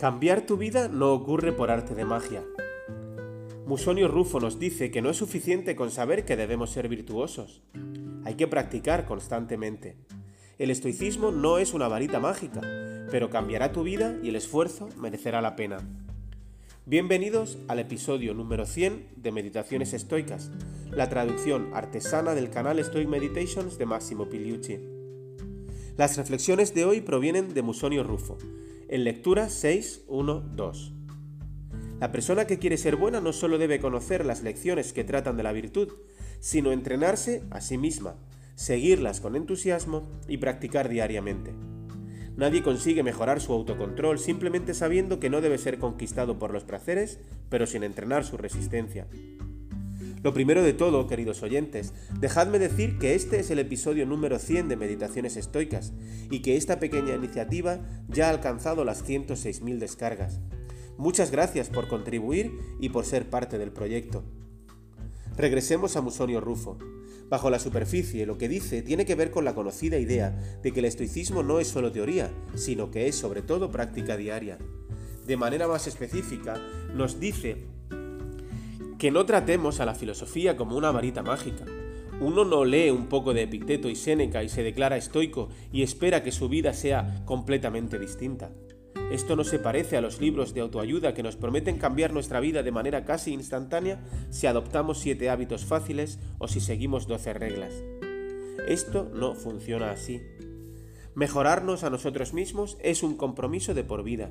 Cambiar tu vida no ocurre por arte de magia. Musonio Rufo nos dice que no es suficiente con saber que debemos ser virtuosos. Hay que practicar constantemente. El estoicismo no es una varita mágica, pero cambiará tu vida y el esfuerzo merecerá la pena. Bienvenidos al episodio número 100 de Meditaciones Estoicas, la traducción artesana del canal Stoic Meditations de Máximo Piliucci. Las reflexiones de hoy provienen de Musonio Rufo, en lectura 6.1.2. La persona que quiere ser buena no solo debe conocer las lecciones que tratan de la virtud, sino entrenarse a sí misma, seguirlas con entusiasmo y practicar diariamente. Nadie consigue mejorar su autocontrol simplemente sabiendo que no debe ser conquistado por los placeres, pero sin entrenar su resistencia. Lo primero de todo, queridos oyentes, dejadme decir que este es el episodio número 100 de Meditaciones Estoicas y que esta pequeña iniciativa ya ha alcanzado las 106.000 descargas. Muchas gracias por contribuir y por ser parte del proyecto. Regresemos a Musonio Rufo. Bajo la superficie, lo que dice tiene que ver con la conocida idea de que el estoicismo no es solo teoría, sino que es sobre todo práctica diaria. De manera más específica, nos dice que no tratemos a la filosofía como una varita mágica. Uno no lee un poco de Epicteto y Séneca y se declara estoico y espera que su vida sea completamente distinta. Esto no se parece a los libros de autoayuda que nos prometen cambiar nuestra vida de manera casi instantánea si adoptamos siete hábitos fáciles o si seguimos doce reglas. Esto no funciona así. Mejorarnos a nosotros mismos es un compromiso de por vida.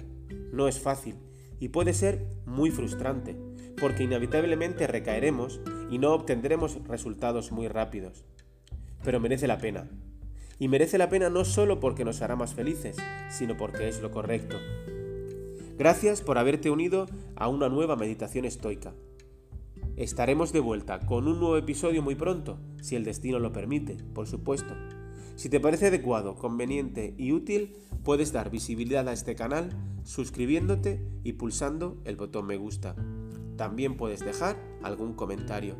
No es fácil y puede ser muy frustrante porque inevitablemente recaeremos y no obtendremos resultados muy rápidos. Pero merece la pena. Y merece la pena no solo porque nos hará más felices, sino porque es lo correcto. Gracias por haberte unido a una nueva meditación estoica. Estaremos de vuelta con un nuevo episodio muy pronto, si el destino lo permite, por supuesto. Si te parece adecuado, conveniente y útil, puedes dar visibilidad a este canal suscribiéndote y pulsando el botón me gusta. También puedes dejar algún comentario.